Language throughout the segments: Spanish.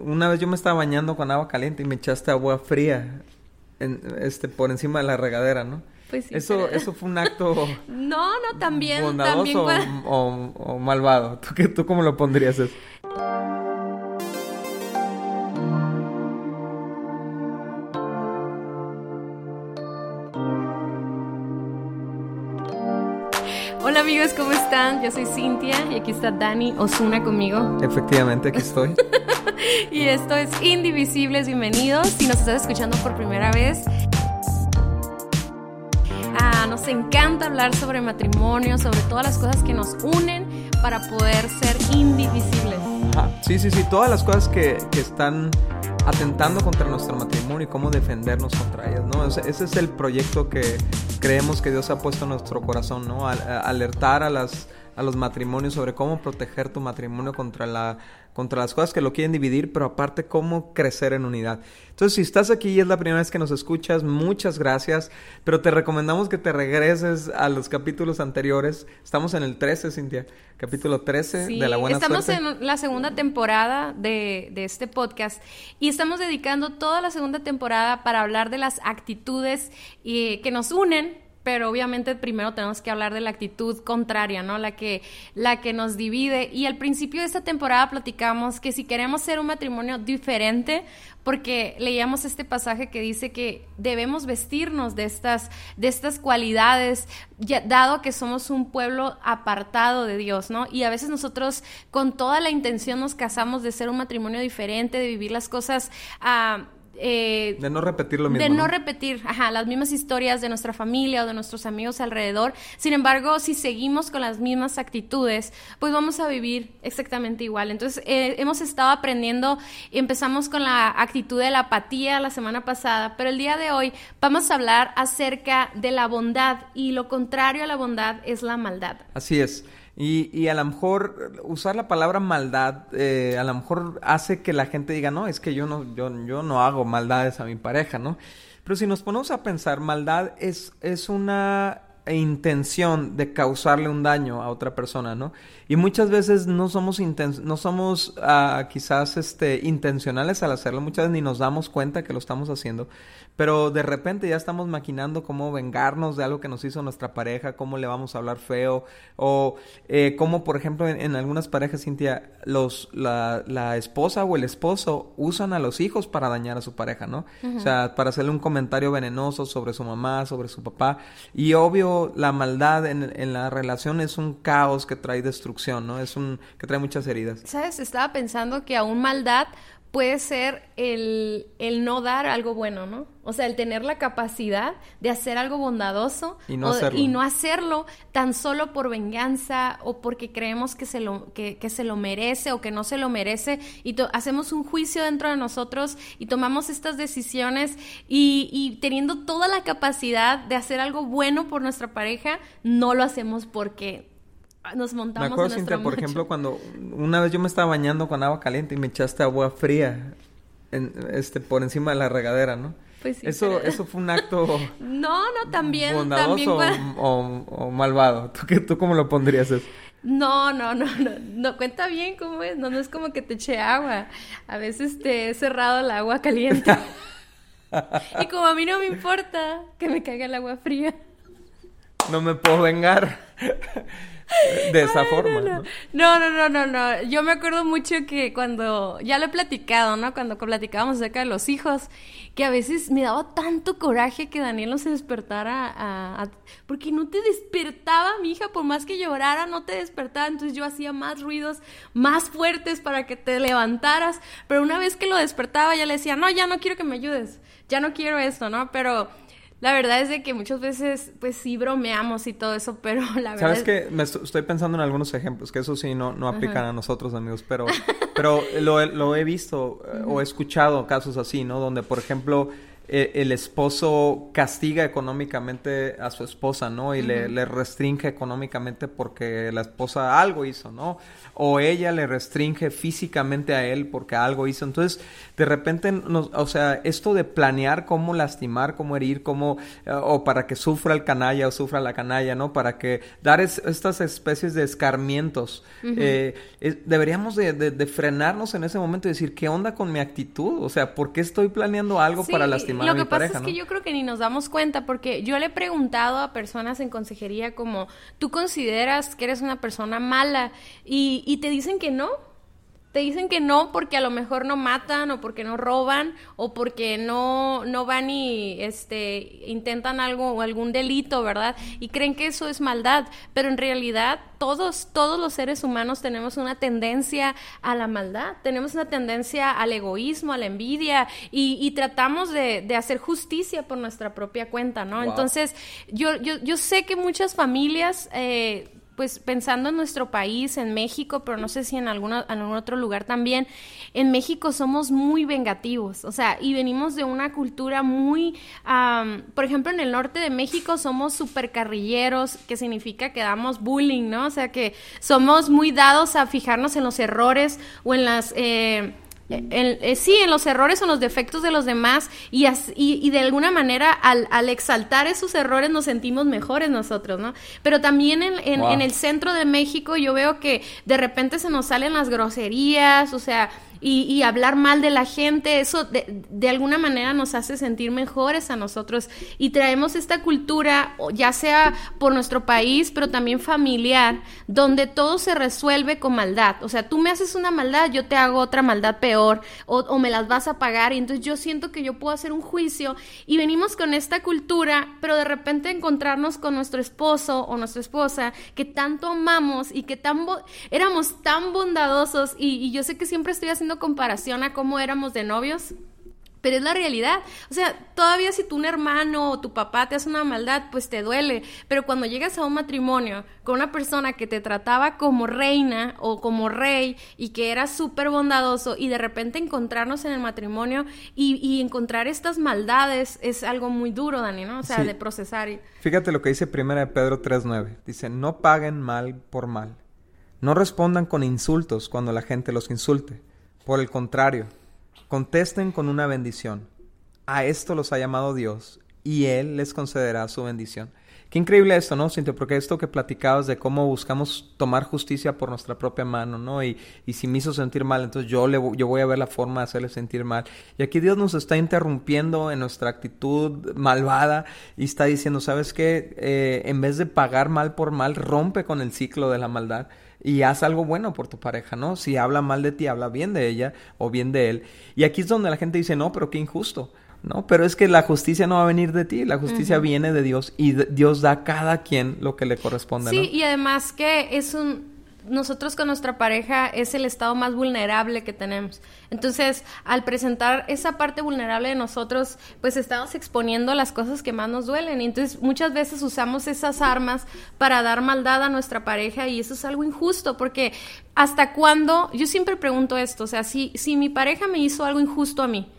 una vez yo me estaba bañando con agua caliente y me echaste agua fría en, este, por encima de la regadera, ¿no? Pues sí, eso, pero- eso fue un acto No, no, también, bondadoso también o, cuando- o- o malvado. ¿Tú, qué, ¿Tú cómo lo pondrías eso? Hola amigos, ¿cómo están? Yo soy Cintia y aquí está Dani Osuna conmigo. Efectivamente, aquí estoy. Y esto es Indivisibles, bienvenidos. Si nos estás escuchando por primera vez, ah, nos encanta hablar sobre matrimonio, sobre todas las cosas que nos unen para poder ser indivisibles. Ajá. Sí, sí, sí, todas las cosas que, que están atentando contra nuestro matrimonio y cómo defendernos contra ellas, ¿no? Ese, es el proyecto que creemos que Dios ha puesto en nuestro corazón, ¿no? Alertar a las a los matrimonios sobre cómo proteger tu matrimonio contra la contra las cosas que lo quieren dividir, pero aparte cómo crecer en unidad. Entonces, si estás aquí y es la primera vez que nos escuchas, muchas gracias, pero te recomendamos que te regreses a los capítulos anteriores. Estamos en el 13, Cintia, capítulo 13 Sí, de la buena estamos suerte. en la segunda temporada de, de este podcast y estamos dedicando toda la segunda temporada para hablar de las actitudes y, que nos unen. Pero obviamente primero tenemos que hablar de la actitud contraria, ¿no? La que, la que nos divide. Y al principio de esta temporada platicamos que si queremos ser un matrimonio diferente, porque leíamos este pasaje que dice que debemos vestirnos de estas, de estas cualidades, ya- dado que somos un pueblo apartado de Dios, ¿no? Y a veces nosotros con toda la intención nos casamos de ser un matrimonio diferente, de vivir las cosas... ah, eh, De no repetir lo mismo. de no, ¿no? repetir ajá, las mismas historias de nuestra familia o de nuestros amigos alrededor. Sin embargo, si seguimos con las mismas actitudes, pues vamos a vivir exactamente igual. Entonces, eh, hemos estado aprendiendo, empezamos con la actitud de la apatía la semana pasada, pero el día de hoy vamos a hablar acerca de la bondad y lo contrario a la bondad es la maldad. Así es. Y, y a lo mejor usar la palabra maldad, eh, a lo mejor hace que la gente diga, no, es que yo no, yo, yo no hago maldades a mi pareja, ¿no? Pero si nos ponemos a pensar, maldad es, es una intención de causarle un daño a otra persona, ¿no? Y muchas veces no somos inten- no somos ah, quizás este intencionales al hacerlo, muchas veces ni nos damos cuenta que lo estamos haciendo, pero de repente ya estamos maquinando cómo vengarnos de algo que nos hizo nuestra pareja, cómo le vamos a hablar feo, o eh, cómo, por ejemplo, en, en algunas parejas, Cintia, los, la, la esposa o el esposo usan a los hijos para dañar a su pareja, ¿no? O sea, para hacerle un comentario venenoso sobre su mamá, sobre su papá. Y obvio, la maldad en, en la relación es un caos que trae destrucción, ¿no? Es un que trae muchas heridas. ¿Sabes? Estaba pensando que aún maldad puede ser el, el no dar algo bueno, ¿no? O sea, el tener la capacidad de hacer algo bondadoso Y no o- hacerlo. y no hacerlo tan solo por venganza o porque creemos que se lo, que, que se lo merece o que no se lo merece y hacemos un juicio dentro de nosotros y tomamos estas decisiones y, y teniendo toda la capacidad de hacer algo bueno por nuestra pareja, no lo hacemos porque nos Me montamos acuerdo, en Cintia, por macho. ejemplo, cuando una vez yo me estaba bañando con agua caliente y me echaste agua fría en, este, por encima de la regadera, ¿no? Pues sí, eso, pero- eso fue un acto No, no, también, bondadoso también. o, cuando- o- o malvado. ¿Tú, qué, ¿Tú cómo lo pondrías eso? No, no, no, no, no, cuenta bien cómo es, no, no es como que te eche agua. A veces te he cerrado el agua caliente. y como a mí no me importa que me caiga el agua fría. No me puedo vengar de esa Ay, forma. no, ¿no? no, no, no, no, no. Yo me acuerdo mucho que cuando, ya lo he platicado, ¿no? Cuando platicábamos acerca de los hijos, que a veces me daba tanto coraje que Daniel no se despertara a, a- porque no te despertaba, mi hija, por más que llorara, no te despertaba. Entonces yo hacía más ruidos, más fuertes para que te levantaras. Pero una vez que lo despertaba, ya le decía, no, ya no quiero que me ayudes, ya no quiero esto, ¿no? Pero la verdad es de que muchas veces, pues sí bromeamos y todo eso, pero la verdad ¿Sabes es- qué? Me est- estoy pensando en algunos ejemplos, que eso sí no, no aplican a nosotros, amigos, pero, pero lo, he- lo he visto eh, o he escuchado casos así, ¿no? Donde, por ejemplo, eh, el esposo castiga económicamente a su esposa, ¿no? Y le, le, restringe económicamente porque la esposa algo hizo, ¿no? O ella le restringe físicamente a él porque algo hizo. Entonces, de repente, nos, o sea, esto de planear cómo lastimar, cómo herir, cómo, eh, o para que sufra el canalla o sufra la canalla, ¿no? Para que dar estas especies de escarmientos. Eh, deberíamos de, de, frenarnos en ese momento y decir, ¿qué onda con mi actitud? O sea, ¿por qué estoy planeando algo para lastimar a mi pareja? Lo que pasa es que yo creo que ni nos damos cuenta porque yo le he preguntado a personas en consejería como, ¿tú consideras que eres una persona mala? Y, y te dicen que no te dicen que no porque a lo mejor no matan o porque no roban o porque no, no van y este, intentan algo o algún delito, ¿verdad? Y creen que eso es maldad, pero en realidad todos, todos los seres humanos tenemos una tendencia a la maldad, tenemos una tendencia al egoísmo, a la envidia y, tratamos de, hacer justicia por nuestra propia cuenta, ¿no? Entonces, yo, yo, yo sé que muchas familias... Eh, pues pensando en nuestro país, en México, pero no sé si en, alguna, en algún otro lugar también, en México somos muy vengativos, o sea, y venimos de una cultura muy, por ejemplo, en el norte de México somos super carrilleros, que significa que damos bullying, ¿no? O sea, que somos muy dados a fijarnos en los errores o en las... Eh, eh, sí, en los errores o en los defectos de los demás y, y, de alguna manera al, al, exaltar esos errores nos sentimos mejores nosotros, ¿no? Pero también en, en el centro de México yo veo que de repente se nos salen las groserías, o sea, y, hablar mal de la gente, eso de, de, alguna manera nos hace sentir mejores a nosotros. Y traemos esta cultura, ya sea por nuestro país, pero también familiar, donde todo se resuelve con maldad. O sea, tú me haces una maldad, yo te hago otra maldad peor o, me las vas a pagar. Y entonces yo siento que yo puedo hacer un juicio y venimos con esta cultura, pero de repente encontrarnos con nuestro esposo o nuestra esposa que tanto amamos y que tan éramos tan bondadosos. Y, y yo sé que siempre estoy haciendo comparación a cómo éramos de novios, pero es la realidad. O sea, todavía si tu un hermano o tu papá te hace una maldad, pues te duele. Pero cuando llegas a un matrimonio con una persona que te trataba como reina o como rey y que era súper bondadoso y de repente encontrarnos en el matrimonio y, encontrar estas maldades es algo muy duro, Dani, ¿no? O sea, de procesar. Fíjate lo que dice primera de Pedro 3.9. Dice, no paguen mal por mal. No respondan con insultos cuando la gente los insulte por el contrario, contesten con una bendición. A esto los ha llamado Dios y Él les concederá su bendición. Qué increíble esto, ¿no, Cintia? Porque esto que platicabas de cómo buscamos tomar justicia por nuestra propia mano, ¿no? Y, y si me hizo sentir mal, entonces yo, le, yo voy a ver la forma de hacerle sentir mal. Y aquí Dios nos está interrumpiendo en nuestra actitud malvada y está diciendo, ¿sabes qué? Eh, en vez de pagar mal por mal, rompe con el ciclo de la maldad y haz algo bueno por tu pareja, ¿no? Si habla mal de ti, habla bien de ella o bien de él. Y aquí es donde la gente dice, no, pero qué injusto. No, pero es que la justicia no va a venir de ti, la justicia viene de Dios y Dios da a cada quien lo que le corresponde. Sí, y además que es un, nosotros con nuestra pareja es el estado más vulnerable que tenemos. Entonces, al presentar esa parte vulnerable de nosotros, pues estamos exponiendo las cosas que más nos duelen. Y entonces, muchas veces usamos esas armas para dar maldad a nuestra pareja y eso es algo injusto porque hasta cuándo, yo siempre pregunto esto, o sea, si, si mi pareja me hizo algo injusto a mí,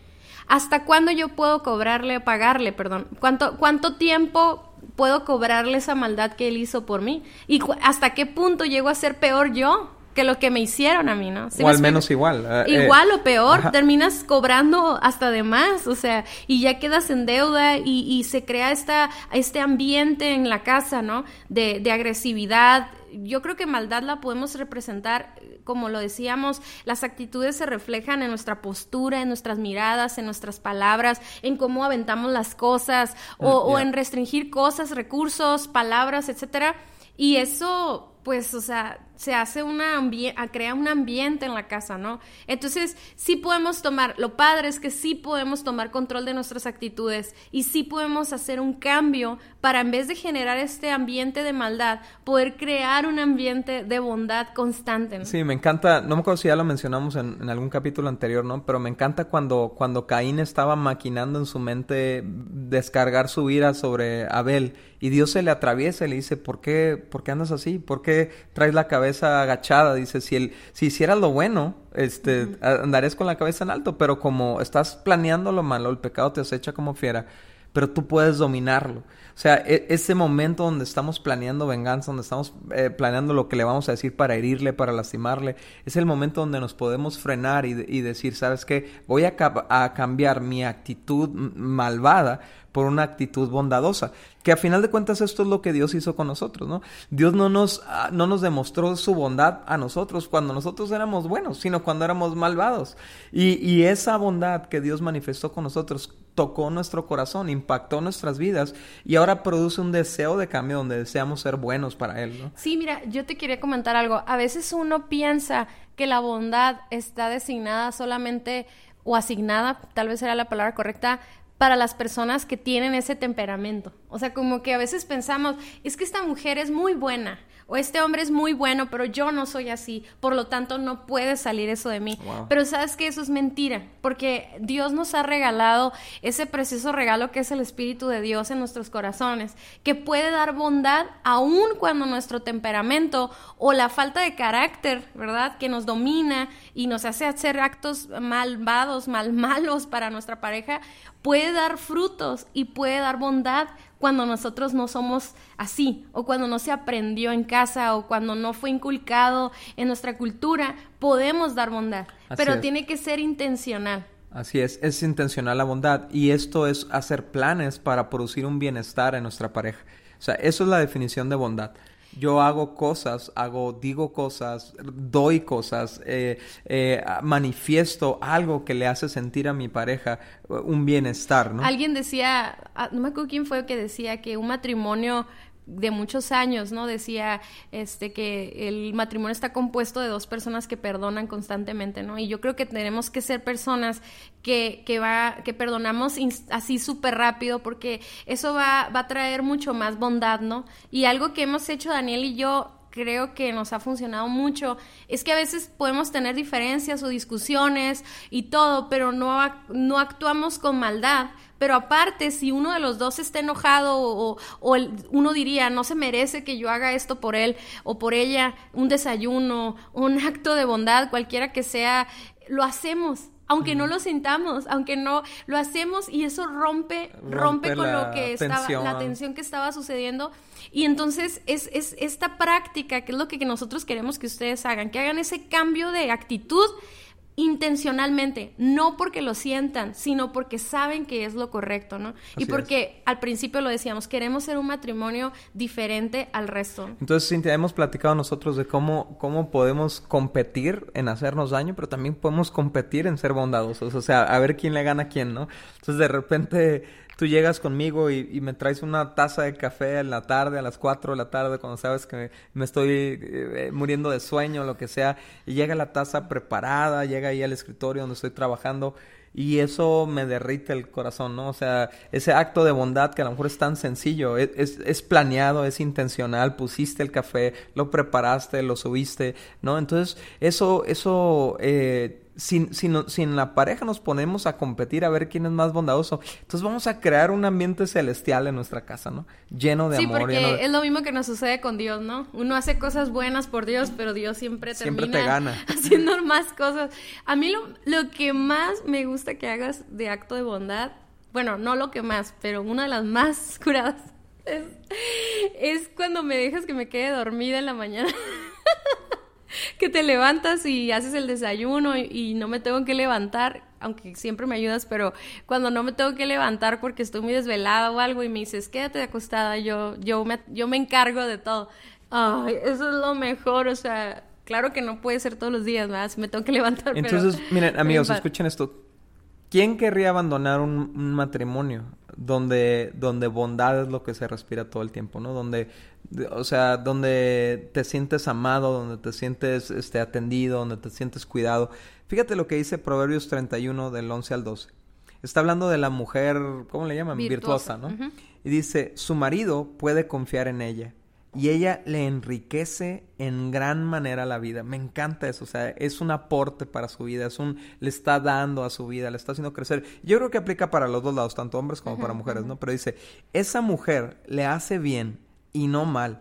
¿hasta cuándo yo puedo cobrarle, pagarle, perdón? ¿Cuánto, cuánto tiempo puedo cobrarle esa maldad que él hizo por mí? ¿Y hasta qué punto llego a ser peor yo? Que lo que me hicieron a mí, ¿no? o al menos igual. Eh, igual o peor, terminas cobrando hasta de más, o sea, y ya quedas en deuda y, y se crea esta, este ambiente en la casa, ¿no? De, de agresividad. Yo creo que maldad la podemos representar como lo decíamos, las actitudes se reflejan en nuestra postura, en nuestras miradas, en nuestras palabras, en cómo aventamos las cosas o, mm, en restringir cosas, recursos, palabras, etcétera. Y eso pues, o sea, se hace una crea un ambiente en la casa, ¿no? Entonces, sí podemos tomar, lo padre es que sí podemos tomar control de nuestras actitudes y sí podemos hacer un cambio para en vez de generar este ambiente de maldad, poder crear un ambiente de bondad constante. Sí, me encanta, no me acuerdo si ya lo mencionamos en, en, algún capítulo anterior, ¿no? Pero me encanta cuando, cuando Caín estaba maquinando en su mente descargar su ira sobre Abel y Dios se le atraviesa y le dice, ¿por qué, por qué andas así? ¿Por qué traes la cabeza agachada? Dice, si, el, si hicieras lo bueno, este, andarías con la cabeza en alto, pero como estás planeando lo malo, el pecado te acecha como fiera, pero tú puedes dominarlo. O sea, e, ese momento donde estamos planeando venganza, donde estamos eh, planeando lo que le vamos a decir para herirle, para lastimarle, es el momento donde nos podemos frenar y, decir, ¿sabes qué? Voy a, a cambiar mi actitud malvada por una actitud bondadosa. Que a final de cuentas esto es lo que Dios hizo con nosotros, ¿no? Dios no nos, ah, no nos demostró su bondad a nosotros cuando nosotros éramos buenos, sino cuando éramos malvados. Y, y esa bondad que Dios manifestó con nosotros tocó nuestro corazón, impactó nuestras vidas y ahora produce un deseo de cambio donde deseamos ser buenos para Él, ¿no? Sí, mira, yo te quería comentar algo. A veces uno piensa que la bondad está designada solamente o asignada, tal vez era la palabra correcta, para las personas que tienen ese temperamento. O sea, como que a veces pensamos, es que esta mujer es muy buena, o este hombre es muy bueno, pero yo no soy así, por lo tanto no puede salir eso de mí. Pero sabes que eso es mentira, porque Dios nos ha regalado ese precioso regalo que es el Espíritu de Dios en nuestros corazones, que puede dar bondad aun cuando nuestro temperamento o la falta de carácter, ¿verdad? Que nos domina y nos hace hacer actos malvados, mal malos para nuestra pareja, puede dar frutos y puede dar bondad cuando nosotros no somos así, o cuando no se aprendió en casa, o cuando no fue inculcado en nuestra cultura, podemos dar bondad, pero tiene que ser intencional. Así es, es intencional la bondad y esto es hacer planes para producir un bienestar en nuestra pareja. O sea, eso es la definición de bondad yo hago cosas, hago, digo cosas, doy cosas, eh, eh, manifiesto algo que le hace sentir a mi pareja uh, un bienestar, ¿no? Alguien decía, ah, no me acuerdo quién fue que decía que un matrimonio de muchos años, ¿no? Decía este que el matrimonio está compuesto de dos personas que perdonan constantemente, ¿no? Y yo creo que tenemos que ser personas que, que va, que perdonamos así súper rápido, porque eso va, va a traer mucho más bondad, ¿no? Y algo que hemos hecho Daniel y yo creo que nos ha funcionado mucho es que a veces podemos tener diferencias o discusiones y todo, pero no, no actuamos con maldad. Pero aparte, si uno de los dos está enojado o, uno diría, no se merece que yo haga esto por él o por ella, un desayuno, un acto de bondad, cualquiera que sea, lo hacemos aunque no lo sintamos, aunque no lo hacemos y eso rompe, rompe, con lo que estaba, la tensión que estaba sucediendo. Y entonces es, es esta práctica, que es lo que nosotros queremos que ustedes hagan, que hagan ese cambio de actitud intencionalmente, no porque lo sientan, sino porque saben que es lo correcto, ¿no? y porque al principio lo decíamos, queremos ser un matrimonio diferente al resto. Entonces, Cintia, hemos platicado nosotros de cómo, cómo podemos competir en hacernos daño, pero también podemos competir en ser bondadosos, o sea, a ver quién le gana a quién, ¿no? Entonces, de repente tú llegas conmigo y, me traes una taza de café en la tarde, a las 4 de la tarde, cuando sabes que me, estoy eh, muriendo de sueño, lo que sea, y llega la taza preparada, llega ahí al escritorio donde estoy trabajando, y eso me derrite el corazón, ¿no? O sea, ese acto de bondad que a lo mejor es tan sencillo, es, es, es, planeado, es intencional, pusiste el café, lo preparaste, lo subiste, ¿no? Entonces, eso, eso eh, si, si, en la pareja nos ponemos a competir a ver quién es más bondadoso, entonces vamos a crear un ambiente celestial en nuestra casa, ¿no? Lleno de amor. Sí, porque es lo mismo que nos sucede con Dios, ¿no? Uno hace cosas buenas por Dios, pero Dios siempre, siempre te gana. haciendo más cosas. A mí lo, lo que más me gusta que hagas de acto de bondad, bueno, no lo que más, pero una de las más curadas es, es cuando me dejas que me quede dormida en la mañana. que te levantas y haces el desayuno y, no me tengo que levantar, aunque siempre me ayudas, pero cuando no me tengo que levantar porque estoy muy desvelada o algo y me dices, quédate acostada, yo, yo, me, yo me encargo de todo. Ay, eso es lo mejor, o sea, claro que no puede ser todos los días. Si me tengo que levantar. Entonces, miren, amigos, escuchen esto. ¿Quién querría abandonar un, matrimonio donde, donde bondad es lo que se respira todo el tiempo, ¿no? Donde, o sea, donde te sientes amado, donde te sientes este, atendido, donde te sientes cuidado. Fíjate lo que dice Proverbios 31 del 11 al 12. Está hablando de la mujer, ¿cómo le llaman? Virtuosa, ¿no? Y dice, su marido puede confiar en ella y ella le enriquece en gran manera la vida. Me encanta eso, o sea, es un aporte para su vida, es un le está dando a su vida, le está haciendo crecer. Yo creo que aplica para los dos lados, tanto hombres como para mujeres, ¿no? Pero dice, esa mujer le hace bien y no mal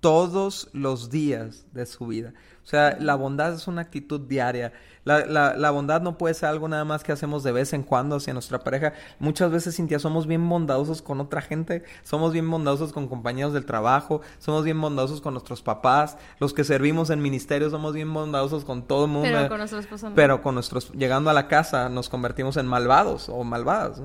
todos los días de su vida. O sea, la bondad es una actitud diaria. La, la, la, bondad no puede ser algo nada más que hacemos de vez en cuando hacia nuestra pareja. Muchas veces, Cintia, somos bien bondadosos con otra gente, somos bien bondadosos con compañeros del trabajo, somos bien bondadosos con nuestros papás, los que servimos en ministerios somos bien bondadosos con todo el mundo. Pero con nuestros esposos Pero con nuestros, llegando a la casa, nos convertimos en malvados o malvadas.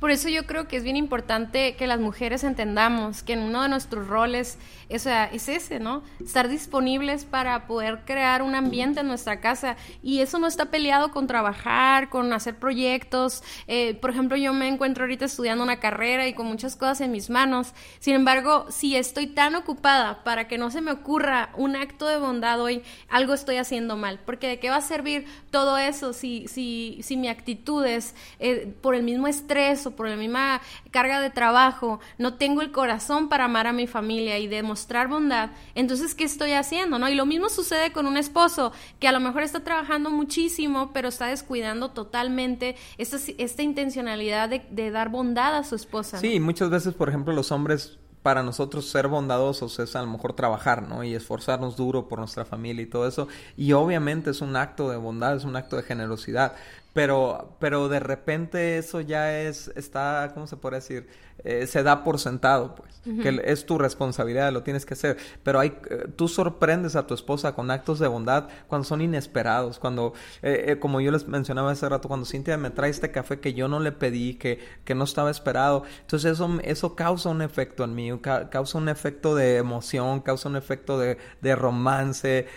Por eso yo creo que es bien importante que las mujeres entendamos que en uno de nuestros roles, o sea, es ese, ¿no? Estar disponibles para poder crear un ambiente en nuestra casa y eso no está peleado con trabajar, con hacer proyectos. Eh, por ejemplo, yo me encuentro ahorita estudiando una carrera y con muchas cosas en mis manos. Sin embargo, si estoy tan ocupada para que no se me ocurra un acto de bondad hoy, algo estoy haciendo mal. Porque de qué va a servir todo eso si, si, si mi actitud es eh, por el mismo estrés o por la misma carga de trabajo, no tengo el corazón para amar a mi familia y demostrar bondad. Entonces, ¿qué estoy haciendo? ¿No? Y lo mismo sucede con un esposo que a lo mejor está trabajando muchísimo, pero está descuidando totalmente esta, intencionalidad de, dar bondad a su esposa. Sí, muchas veces, por ejemplo, los hombres para nosotros ser bondadosos es a lo mejor trabajar, ¿no? Y esforzarnos duro por nuestra familia y todo eso. Y obviamente es un acto de bondad, es un acto de generosidad. Pero, pero de repente eso ya es, está, ¿cómo se puede decir? Eh, se da por sentado, pues, que es tu responsabilidad, lo tienes que hacer. Pero hay, eh, tú sorprendes a tu esposa con actos de bondad cuando son inesperados, cuando, eh, como yo les mencionaba hace rato, cuando Cintia me trae este café que yo no le pedí, que, que no estaba esperado. Entonces eso, eso causa un efecto en mí, causa un efecto de emoción, causa un efecto de, de romance.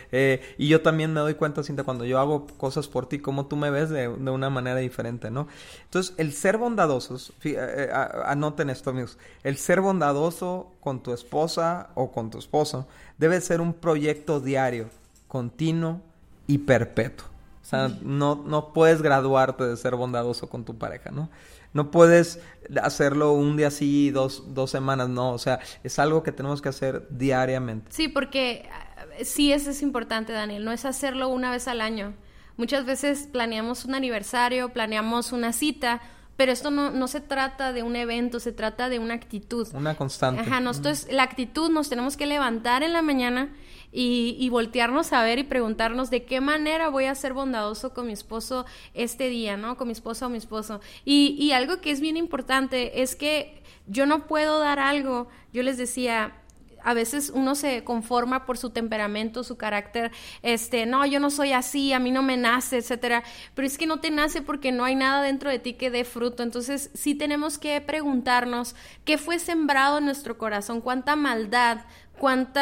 y yo también me doy cuenta, Cintia, cuando yo hago cosas por ti, como tú me ves de, de una manera diferente, ¿no? Entonces, el ser bondadosos, anoten esto, amigos. El ser bondadoso con tu esposa o con tu esposo debe ser un proyecto diario, continuo y perpetuo. O sea, no, no puedes graduarte de ser bondadoso con tu pareja, ¿no? No puedes hacerlo un día así, dos, dos semanas, no. O sea, es algo que tenemos que hacer diariamente. Sí, porque eh, sí, eso es importante, Daniel. No es hacerlo una vez al año. Muchas veces planeamos un aniversario, planeamos una cita, pero esto no, no, se trata de un evento, se trata de una actitud. Una constante. Ajá, nosotros, la actitud nos tenemos que levantar en la mañana y, y, voltearnos a ver y preguntarnos de qué manera voy a ser bondadoso con mi esposo este día, ¿no? Con mi esposo o mi esposo. Y, y algo que es bien importante es que yo no puedo dar algo, yo les decía, a veces uno se conforma por su temperamento, su carácter, este, no, yo no soy así, a mí no me nace, etcétera, pero es que no te nace porque no hay nada dentro de ti que dé fruto. Entonces, sí tenemos que preguntarnos qué fue sembrado en nuestro corazón, cuánta maldad, cuánta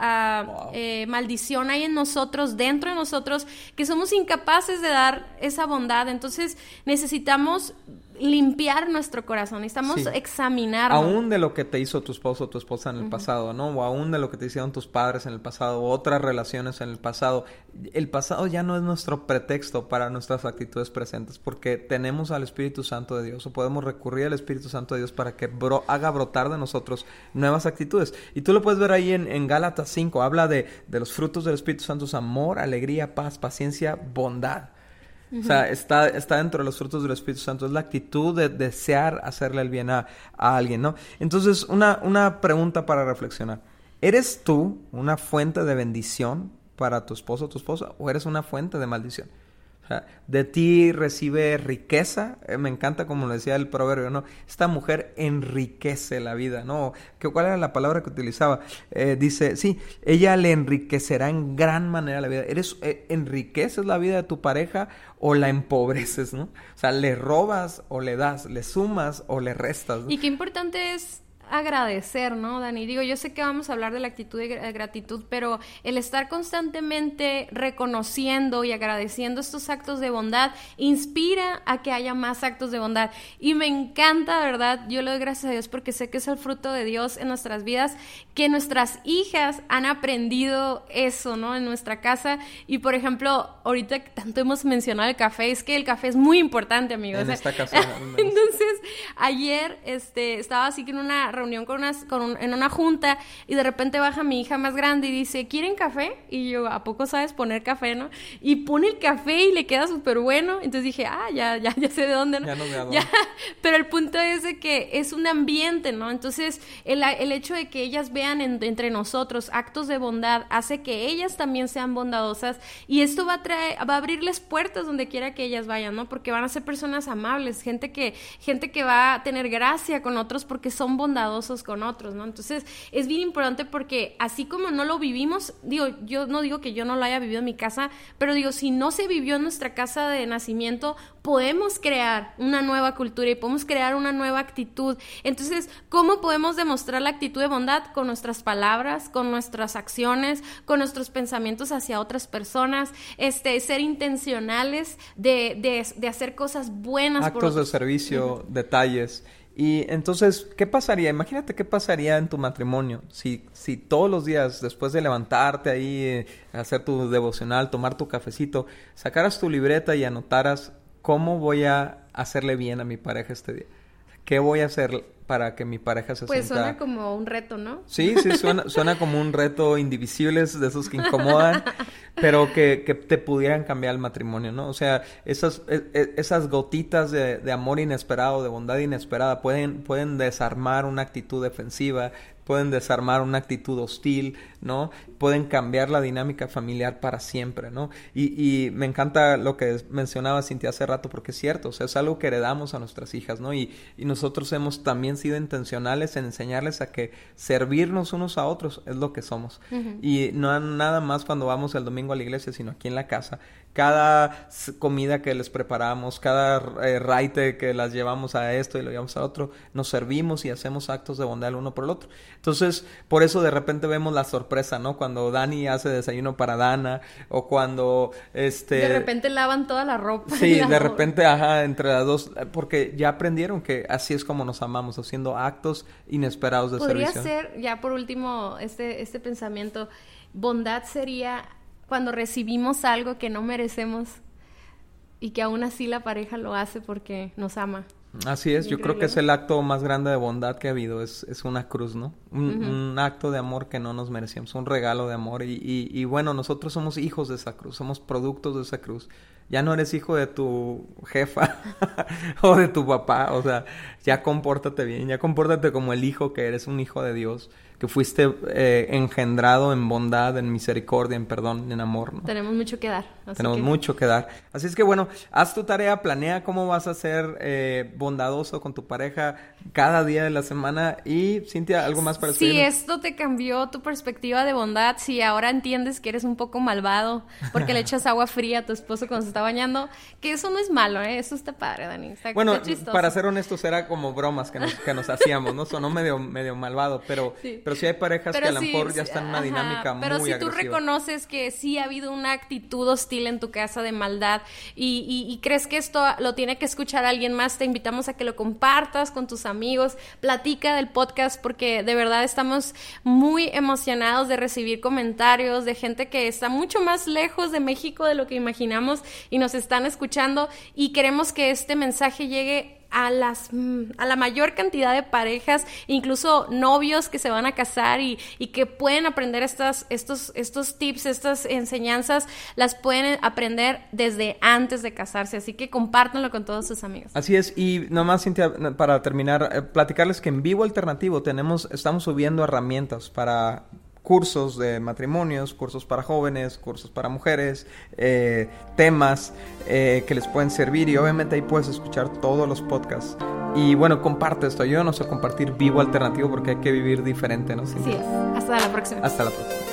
ah, eh, maldición hay en nosotros, dentro de nosotros, que somos incapaces de dar esa bondad. Entonces, necesitamos limpiar nuestro corazón, necesitamos examinar. Aún de lo que te hizo tu esposo o tu esposa en el pasado, ¿no? O aún de lo que te hicieron tus padres en el pasado, o otras relaciones en el pasado. El pasado ya no es nuestro pretexto para nuestras actitudes presentes, porque tenemos al Espíritu Santo de Dios, o podemos recurrir al Espíritu Santo de Dios para que haga brotar de nosotros nuevas actitudes. Y tú lo puedes ver ahí en, en Gálatas 5, habla de, de los frutos del Espíritu Santo, amor, alegría, paz, paciencia, bondad. O sea, está, está dentro de los frutos del Espíritu Santo. Es la actitud de desear hacerle el bien a, a alguien, ¿no? Entonces, una, una pregunta para reflexionar. ¿Eres tú una fuente de bendición para tu esposo o tu esposa o eres una fuente de maldición? De ti recibe riqueza. Eh, me encanta como lo decía el proverbio, ¿no? Esta mujer enriquece la vida, ¿no? ¿Cuál era la palabra que utilizaba? Eh, dice, sí, ella le enriquecerá en gran manera la vida. ¿Eres, eh, enriqueces la vida de tu pareja o la empobreces, ¿no? O sea, le robas o le das, le sumas o le restas. Y qué importante es agradecer, ¿no, Dani? Digo, yo sé que vamos a hablar de la actitud de gratitud, pero el estar constantemente reconociendo y agradeciendo estos actos de bondad inspira a que haya más actos de bondad. Y me encanta, ¿verdad? Yo le doy gracias a Dios porque sé que es el fruto de Dios en nuestras vidas, que nuestras hijas han aprendido eso, ¿no? En nuestra casa. Y, por ejemplo, ahorita que tanto hemos mencionado el café, es que el café es muy importante, amigos. En esta casa. Entonces, ayer este, estaba así que en una reunión con unas, con en una junta y de repente baja mi hija más grande y dice, ¿quieren café? Y yo, ¿a poco sabes poner café, no? Y pone el café y le queda súper bueno. Entonces dije, ah, ya, ya, ya sé de dónde, ¿no? Ya no me ya, Pero el punto es de que es un ambiente, ¿no? Entonces, el, el hecho de que ellas vean entre nosotros actos de bondad hace que ellas también sean bondadosas y esto va a traer, va a abrirles puertas donde quiera que ellas vayan, ¿no? Porque van a ser personas amables, gente que, gente que va a tener gracia con otros porque son bondadosos con otros, ¿no? Entonces, es bien importante porque así como no lo vivimos, digo, yo no digo que yo no lo haya vivido en mi casa, pero digo, si no se vivió en nuestra casa de nacimiento, podemos crear una nueva cultura y podemos crear una nueva actitud. Entonces, ¿cómo podemos demostrar la actitud de bondad? Con nuestras palabras, con nuestras acciones, con nuestros pensamientos hacia otras personas, este, ser intencionales de, de, de hacer cosas buenas. Actos de servicio, detalles. Y entonces, ¿qué pasaría? Imagínate qué pasaría en tu matrimonio si, si todos los días, después de levantarte ahí, eh, hacer tu devocional, tomar tu cafecito, sacaras tu libreta y anotaras cómo voy a hacerle bien a mi pareja este día. ¿Qué voy a hacer para que mi pareja se pues sienta... Pues suena como un reto, ¿no? Sí, sí, suena, suena como un reto indivisibles de esos que incomodan, pero que, que, te pudieran cambiar el matrimonio, ¿no? O sea, esas, e, e, esas gotitas de, de, amor inesperado, de bondad inesperada, pueden, pueden desarmar una actitud defensiva, pueden desarmar una actitud hostil, ¿no? Pueden cambiar la dinámica familiar para siempre, ¿no? Y, y me encanta lo que mencionaba Cintia hace rato, porque es cierto, o sea, es algo que heredamos a nuestras hijas, ¿no? Y, y nosotros hemos también sido intencionales en enseñarles a que servirnos unos a otros es lo que somos. Y no nada más cuando vamos el domingo a la iglesia, sino aquí en la casa. Cada comida que les preparamos, cada eh, raite que las llevamos a esto y lo llevamos a otro, nos servimos y hacemos actos de bondad el uno por el otro. Entonces, por eso de repente vemos la sorpresa, ¿no? Cuando Dani hace desayuno para Dana o cuando este de repente lavan toda la ropa. Sí, de repente, ajá, entre las dos, porque ya aprendieron que así es como nos amamos, haciendo actos inesperados de Podría servicio. ser, ya por último, este, este pensamiento, bondad sería cuando recibimos algo que no merecemos y que aún así la pareja lo hace porque nos ama. Así es, yo creo que es el acto más grande de bondad que ha habido, es, es una cruz, ¿no? Un, acto de amor que no nos merecíamos, un regalo de amor y, y, y, bueno, nosotros somos hijos de esa cruz, somos productos de esa cruz. Ya no eres hijo de tu jefa o de tu papá, o sea, ya compórtate bien, ya compórtate como el hijo que eres, un hijo de Dios que fuiste eh, engendrado en bondad, en misericordia, en perdón, en amor. ¿no? Tenemos mucho que dar. Tenemos mucho que dar. Así es que bueno, haz tu tarea, planea cómo vas a ser eh, bondadoso con tu pareja cada día de la semana. Y Cintia, ¿algo más para? Si esto te cambió tu perspectiva de bondad, si ahora entiendes que eres un poco malvado porque le echas agua fría a tu esposo cuando se está bañando, que eso no es malo, ¿eh? Eso está padre, Dani. Está, bueno, para ser honestos, era como bromas que nos, que nos hacíamos, ¿no? Sonó medio, medio malvado, pero... Sí pero sí hay parejas que a lo mejor ya están en una dinámica muy Pero si tú reconoces que sí ha habido una actitud hostil en tu casa de maldad y, y, crees que esto lo tiene que escuchar alguien más, te invitamos a que lo compartas con tus amigos, platica del podcast porque de verdad estamos muy emocionados de recibir comentarios de gente que está mucho más lejos de México de lo que imaginamos y nos están escuchando y queremos que este mensaje llegue a las mm, a la mayor cantidad de parejas, incluso novios que se van a casar y, y que pueden aprender estas, estos, estos tips, estas enseñanzas, las pueden aprender desde antes de casarse. Así que compártanlo con todos sus amigos. Así es, y nomás, Cintia, para terminar, eh, platicarles que en Vivo Alternativo tenemos, estamos subiendo herramientas para cursos de matrimonios, cursos para jóvenes, cursos para mujeres, eh, temas eh, que les pueden servir y obviamente ahí puedes escuchar todos los podcasts. Y bueno, comparte esto. Yo no sé compartir vivo alternativo porque hay que vivir diferente, ¿no? Sí, Hasta la próxima. Hasta la próxima.